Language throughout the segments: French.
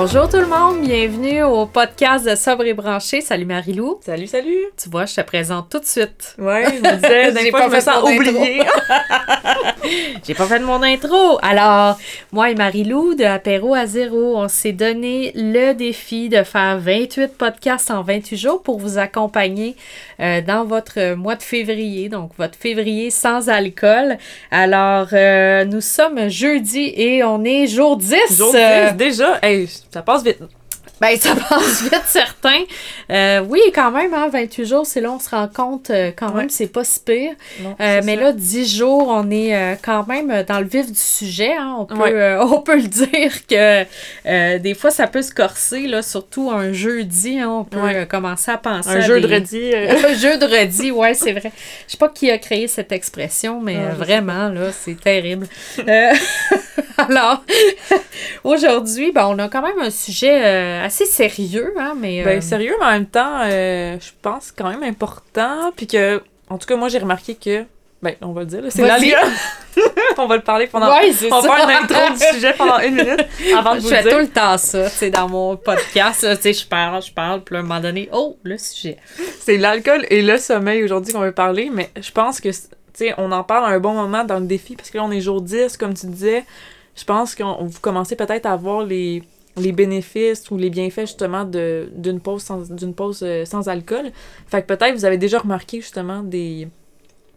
Bonjour tout le monde, bienvenue au podcast de Sobre et Branché. Salut Marilou. Salut, salut. Tu vois, je te présente tout de suite. Ouais, je me disais, J'ai fois, pas je me sens oubliée. J'ai pas fait de mon intro. Alors, moi et Marilou de Apéro à zéro, on s'est donné le défi de faire 28 podcasts en 28 jours pour vous accompagner euh, dans votre mois de février, donc votre février sans alcool. Alors, euh, nous sommes jeudi et on est jour 10. Jour Euh, 10, déjà, hey, ça passe vite. Ben, ça passe vite, certain. Euh, oui, quand même, hein, 28 jours, c'est là, on se rend compte, euh, quand même, Ouais. c'est pas si pire. Non, Euh, mais ça. là, 10 jours, on est quand même dans le vif du sujet. hein. On, peut, Ouais. on peut le dire que des fois, ça peut se corser, là, surtout un jeudi. hein, on peut Ouais. commencer à penser un à jeu des- de redis. un jeu de redis, ouais, c'est vrai. Je sais pas qui a créé cette expression, mais vraiment, là, c'est terrible. Euh, alors, aujourd'hui, ben, on a quand même un sujet euh, assez sérieux, hein, mais... euh, Ben, sérieux, mais en même temps, euh, je pense quand même important. Puis que, en tout cas, moi, j'ai remarqué que. Ben, on va le dire, c'est l'alcool. on va le parler pendant. Ouais, c'est on ça. va faire une intro du sujet pendant une minute avant de Je vous fais le tout dire. le temps ça, sais, dans mon podcast, tu sais, je parle, je parle, puis à un moment donné, oh, le sujet. C'est l'alcool et le sommeil aujourd'hui qu'on veut parler, mais je pense que, tu sais, on en parle à un bon moment dans le défi, parce que là, on est jour 10, comme tu disais. Je pense qu'on vous commencez peut-être à voir les, les bénéfices ou les bienfaits, justement, d'une pause, sans, d'une pause euh, sans alcool. Fait que peut-être vous avez déjà remarqué, justement, des,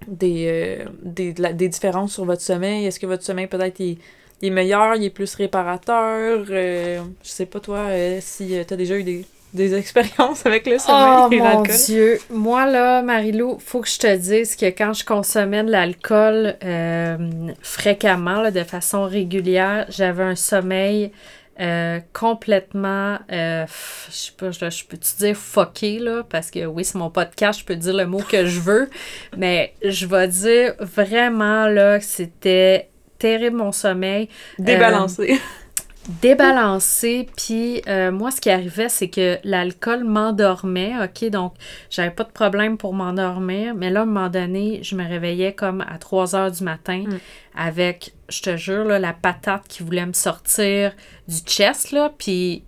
des, euh, des, des différences sur votre sommeil. Est-ce que votre sommeil, peut-être, est meilleur, il est plus réparateur? Euh, je sais pas, toi, euh, si tu as déjà eu des, des expériences avec le sommeil Oh et mon l'alcool. Dieu! Moi, là, Marilou, faut que je te dise que quand je consommais de l'alcool euh, fréquemment, là, de façon régulière, j'avais un sommeil euh, complètement, euh, je sais pas, je, je peux-tu dire fucké, là? Parce que oui, c'est mon podcast, je peux dire le mot que je veux, mais je vais dire vraiment, là, que c'était terrible mon sommeil Débalancé. Débalancé. Puis euh, moi, ce qui arrivait, c'est que l'alcool m'endormait. OK, donc j'avais pas de problème pour m'endormir. Mais là, à un moment donné, je me réveillais comme à 3 heures du matin Mm. avec, je te jure, là, la patate qui voulait me sortir du chest. Là, puis.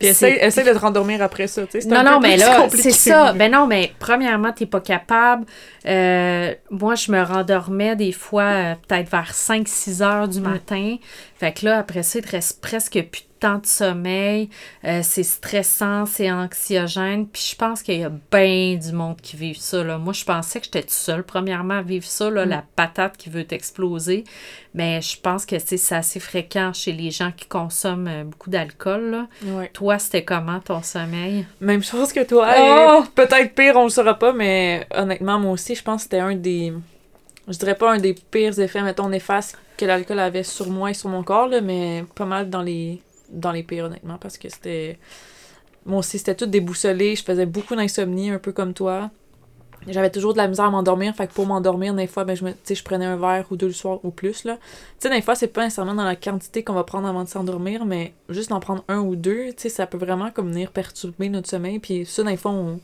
Essaye, essaye de te rendormir après ça, tu sais. c'est non, un non, peu mais là, c'est ça. Ben non, mais premièrement, t'es pas capable. Euh, moi, je me rendormais des fois euh, peut-être vers 5-6 heures du Mm. Fait que là, après ça, il te reste presque plus de temps de sommeil. Euh, c'est stressant, c'est anxiogène. Puis je pense qu'il y a bien du monde qui vit ça. Là. Moi, je pensais que j'étais toute seule, premièrement, à vivre ça, là, Mm. la patate qui veut t'exploser. Mais je pense que c'est assez fréquent chez les gens qui consomment euh, beaucoup d'alcool. là. Ouais. Toi, c'était comment ton sommeil? Même chose que toi. Oh! Peut-être pire, on le saura pas, mais honnêtement, moi aussi, je pense que c'était un des. Je dirais pas un des pires effets, mettons, néfastes que l'alcool avait sur moi et sur mon corps, mais pas mal dans les, dans les pires, honnêtement, parce que c'était. Moi aussi, c'était tout déboussolé. Je faisais beaucoup d'insomnie, un peu comme toi. J'avais toujours de la misère à m'endormir, fait que pour m'endormir, des fois, ben, je, je prenais un verre ou deux le soir ou plus. Tu sais, des fois, c'est pas nécessairement dans la quantité qu'on va prendre avant de s'endormir, mais juste d'en prendre un ou deux, tu ça peut vraiment comme venir perturber notre sommeil. Puis ça, des fois, on,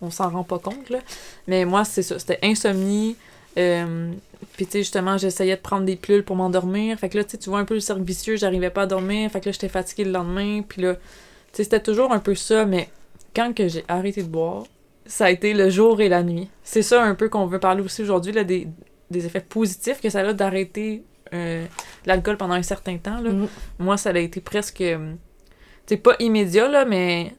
on s'en rend pas compte. Mais moi, c'est ça, c'était insomnie. Euh, puis tu sais, justement, j'essayais de prendre des pilules pour m'endormir. Fait que là, tu vois un peu le cercle vicieux, j'arrivais pas à dormir. Fait que là, j'étais fatiguée le lendemain. Puis là, tu sais, c'était toujours un peu ça. Mais quand que j'ai arrêté de boire, ça a été le jour et la nuit. C'est ça un peu qu'on veut parler aussi aujourd'hui, là, des, des effets positifs que ça a d'arrêter euh, l'alcool pendant un certain temps. Là. Mm. Moi, ça a été presque. Tu sais, pas immédiat, là, mais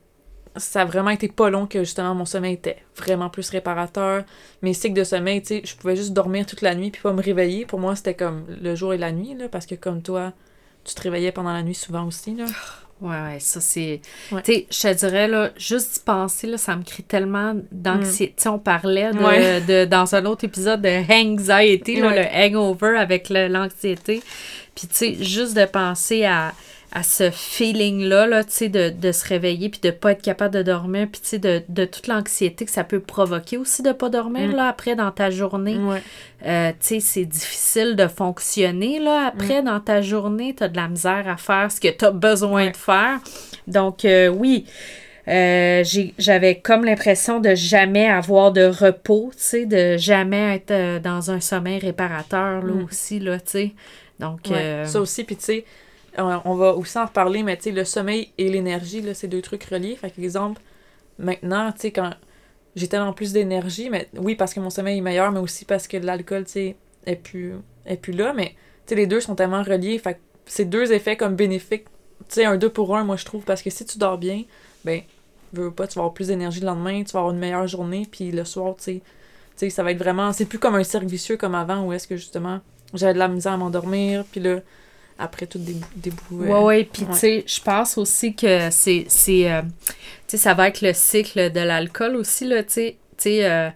ça a vraiment été pas long que justement mon sommeil était vraiment plus réparateur. Mes cycles de sommeil, tu sais, je pouvais juste dormir toute la nuit puis pas me réveiller. Pour moi, c'était comme le jour et la nuit, là, parce que comme toi, tu te réveillais pendant la nuit souvent aussi, là. Ouais, ouais, ça c'est. Ouais. Tu sais, je te dirais, là, juste d'y penser, là, ça me crée tellement d'anxiété. Tu sais, on parlait de, Ouais. de- dans un autre épisode de anxiety, là, le hangover avec l'anxiété. Puis, tu sais, juste de penser à, à ce feeling-là, là, tu sais, de, de, se réveiller puis de pas être capable de dormir, puis tu sais, de, de, toute l'anxiété que ça peut provoquer aussi de pas dormir, mm. là, après, dans ta journée. Euh, tu sais, c'est difficile de fonctionner, là, après, mm. dans ta journée. Tu as de la misère à faire ce que tu as besoin de faire. Donc, euh, oui, euh, j'avais comme l'impression de jamais avoir de repos, tu sais, de jamais être dans un sommeil réparateur, là, mm. aussi, là, tu sais. Donc... Ça aussi, puis tu sais on va aussi en reparler, mais tu sais, le sommeil et l'énergie, là, c'est deux trucs reliés. Fait exemple, maintenant, tu sais, quand j'ai tellement plus d'énergie, mais oui, parce que mon sommeil est meilleur, mais aussi parce que l'alcool, tu sais, est plus, est plus là, mais les deux sont tellement reliés. Fait que c'est deux effets comme bénéfiques. Tu sais, un deux pour un, moi, je trouve, parce que si tu dors bien, ben, veux pas, tu vas avoir plus d'énergie le lendemain, tu vas avoir une meilleure journée, puis le soir, tu sais, ça va être vraiment, c'est plus comme un cercle vicieux comme avant, où est-ce que justement, j'avais de la misère à m'endormir, puis là, après tout des bouts. ouais, ouais, puis tu sais, je pense aussi que c'est. Euh, tu sais, ça va être le cycle de l'alcool aussi, là, tu sais. Tu euh,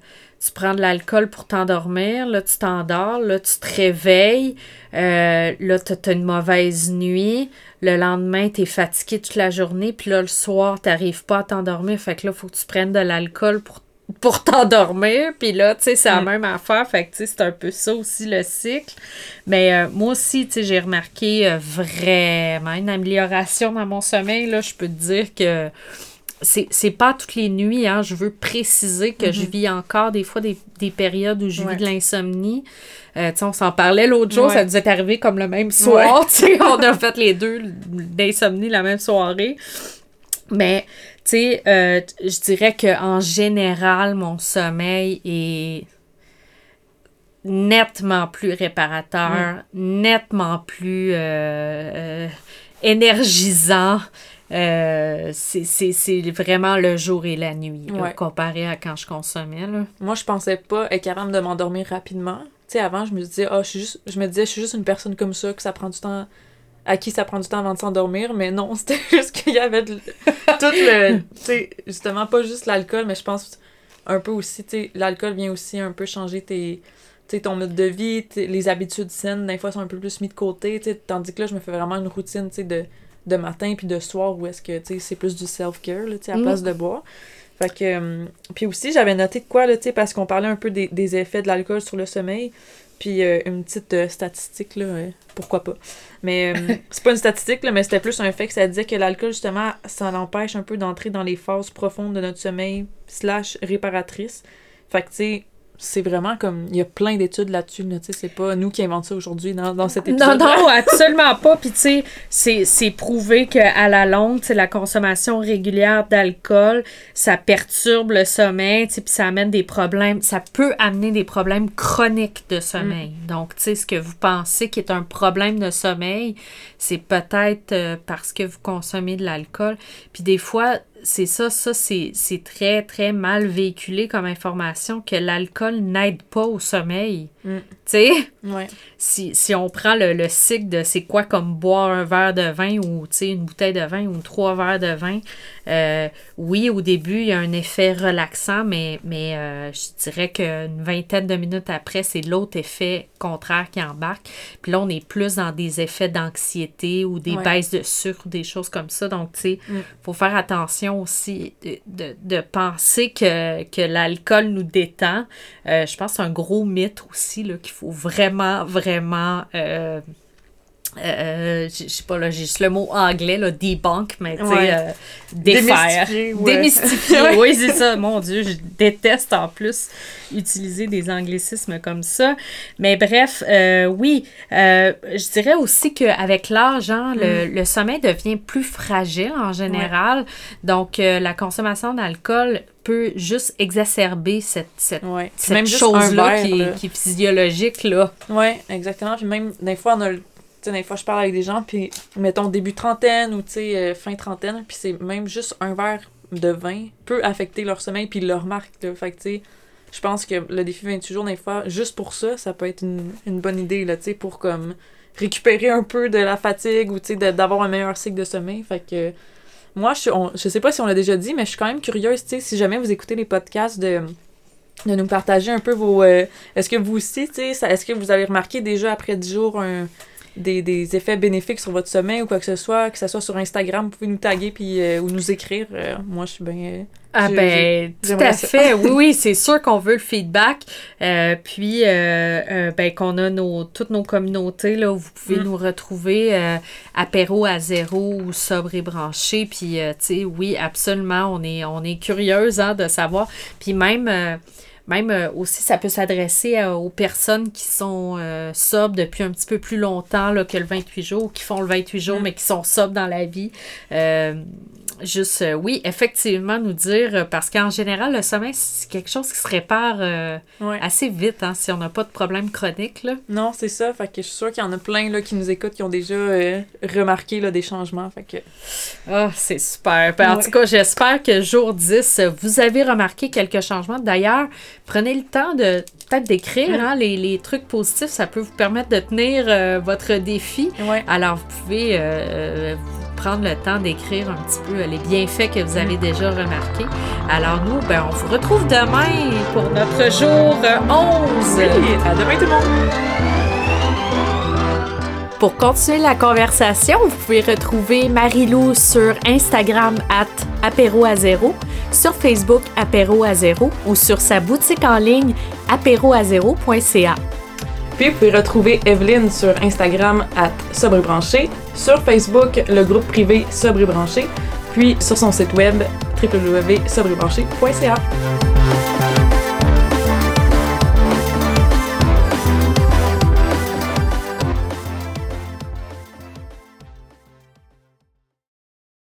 tu prends de l'alcool pour t'endormir, là, tu t'endors, là, tu te réveilles, euh, là, tu as une mauvaise nuit, le lendemain, tu es fatigué toute la journée, puis là, le soir, tu n'arrives pas à t'endormir, fait que là, il faut que tu prennes de l'alcool pour pour t'endormir. Puis là, tu sais, c'est la mm. même affaire. Fait que, tu sais, c'est un peu ça aussi le cycle. Mais euh, moi aussi, tu sais, j'ai remarqué euh, vraiment une amélioration dans mon sommeil. Là, je peux te dire que c'est pas toutes les nuits. Hein. Je veux préciser que je mm-hmm. vis encore des fois des, périodes où je vis de l'insomnie. Euh, sais on s'en parlait l'autre jour, ça nous est arrivé comme le même soir. sais on a fait les deux d'insomnie la même soirée. Mais tu sais, euh, je dirais qu'en général, mon sommeil est nettement plus réparateur, mm. nettement plus euh, euh, énergisant. c'est vraiment le jour et la nuit, comparé à quand je consommais. Là. Moi, je pensais pas être capable de m'endormir rapidement. Tu sais, avant, je me disais, oh, je, juste, je me disais, je suis juste une personne comme ça, que ça prend du temps à qui ça prend du temps avant de s'endormir, mais non, c'était juste qu'il y avait tout le. Tu sais, justement, pas juste l'alcool, mais je pense un peu aussi, tu sais, l'alcool vient aussi un peu changer tes. Tu sais, ton mode de vie, les habitudes saines, des fois, sont un peu plus mis de côté, tu sais, tandis que là, je me fais vraiment une routine, tu sais, de, de matin puis de soir où est-ce que, tu sais, c'est plus du self-care, sais, à mm. place de boire. Fait que. Euh, puis aussi, j'avais noté de quoi, là, tu sais, parce qu'on parlait un peu des, des effets de l'alcool sur le sommeil. Puis euh, une petite euh, statistique, là, euh, pourquoi pas. Mais c'est pas une statistique, là, mais c'était plus un fait que ça disait que l'alcool, justement, ça l'empêche un peu d'entrer dans les phases profondes de notre sommeil, slash réparatrice. Fait que, tu sais, c'est vraiment comme il y a plein d'études là-dessus là, c'est pas nous qui inventons ça aujourd'hui dans, dans cet épisode non non absolument pas. Puis tu sais c'est prouvé qu'à la longue la consommation régulière d'alcool ça perturbe le sommeil puis ça amène des problèmes ça peut amener des problèmes chroniques de sommeil. Mm. donc tu sais ce que vous pensez qui est un problème de sommeil c'est peut-être euh, parce que vous consommez de l'alcool. Puis des fois c'est ça, ça c'est très, très mal véhiculé comme information que l'alcool n'aide pas au sommeil. Mm. Tu sais? Si, si, on prend le, le cycle de c'est quoi comme boire un verre de vin ou une bouteille de vin ou trois verres de vin, euh, oui, au début, il y a un effet relaxant, mais, mais euh, je dirais qu'une vingtaine de minutes après, c'est l'autre effet contraire qui embarque. Puis là, on est plus dans des effets d'anxiété ou des baisses de sucre, des choses comme ça. Donc, tu sais, il mm. faut faire attention aussi de, penser que, que l'alcool nous détend. Euh, je pense que c'est un gros mythe aussi qu'il faut vraiment, vraiment euh, euh, je sais pas, là, j'ai juste le mot anglais, là, debunk, mais tu sais, euh, défaire. Démystifier. oui, c'est ça. Mon Dieu, je déteste en plus utiliser des anglicismes comme ça. Mais bref, euh, oui, je dirais aussi qu'avec l'âge, hein, le, mm. le, sommeil devient plus fragile en général. Donc, la consommation d'alcool peut juste exacerber cette, cette, cette chose-là qui, qui, est physiologique. Oui, exactement. Puis même, des fois, on a le sais, des fois, je parle avec des gens, puis mettons début trentaine ou euh, fin trentaine, puis c'est même juste un verre de vin peut affecter leur sommeil, puis ils le remarquent. Fait que, tu sais, je pense que le défi 28 jours, des fois, juste pour ça, ça peut être une, une bonne idée, là, tu sais, pour comme récupérer un peu de la fatigue ou, tu sais, d'avoir un meilleur cycle de sommeil. Fait que, moi, je, je sais pas si on l'a déjà dit, mais je suis quand même curieuse, tu sais, si jamais vous écoutez les podcasts de de nous partager un peu vos... Euh, est-ce que vous aussi, tu sais, est-ce que vous avez remarqué déjà après 10 jours un des, des effets bénéfiques sur votre sommeil ou quoi que ce soit, que ce soit sur Instagram, vous pouvez nous taguer puis, euh, ou nous écrire. Euh, moi, je suis bien. Ah ben, tout à ça. fait. Oui, oui, c'est sûr qu'on veut le feedback. Euh, puis, euh, euh, ben, qu'on a nos, toutes nos communautés, là, où vous pouvez Mm. nous retrouver apéro à zéro ou sobre et branché. Puis, tu sais, oui, absolument, on est, on est curieuse hein, de savoir. Puis même... euh, même euh, aussi, ça peut s'adresser à- aux personnes qui sont euh, sobres depuis un petit peu plus longtemps là, que le 28 jours, qui font le 28 jours, Mm. mais qui sont sobres dans la vie. Euh, juste, euh, oui, effectivement, nous dire, euh, parce qu'en général, le sommeil, c'est quelque chose qui se répare euh, Ouais. assez vite hein, si on n'a pas de problème chronique. Là. Non, c'est ça. Fait que je suis sûre qu'il y en a plein là, qui nous écoutent, qui ont déjà euh, remarqué là, des changements. Fait que. Ah, c'est super. Ben, En Ouais. tout cas, j'espère que jour 10, euh, vous avez remarqué quelques changements. D'ailleurs, prenez le temps de peut-être d'écrire Mm. hein, les, les trucs positifs. Ça peut vous permettre de tenir euh, votre défi. Ouais. Alors, vous pouvez euh, euh, prendre le temps d'écrire un petit peu les bienfaits que vous avez déjà remarqués. Alors, nous, ben, on vous retrouve demain pour notre jour euh, 11. Oui, à demain tout le monde! Pour continuer la conversation, vous pouvez retrouver Marilou sur Instagram at apéro à zéro, sur Facebook apéro à zéro ou sur sa boutique en ligne apéroazéro.ca. Puis vous pouvez retrouver Evelyne sur Instagram à Sobre et Branché, sur Facebook le groupe privé Sobre et Branché, puis sur son site web www.sobrebranché.ca.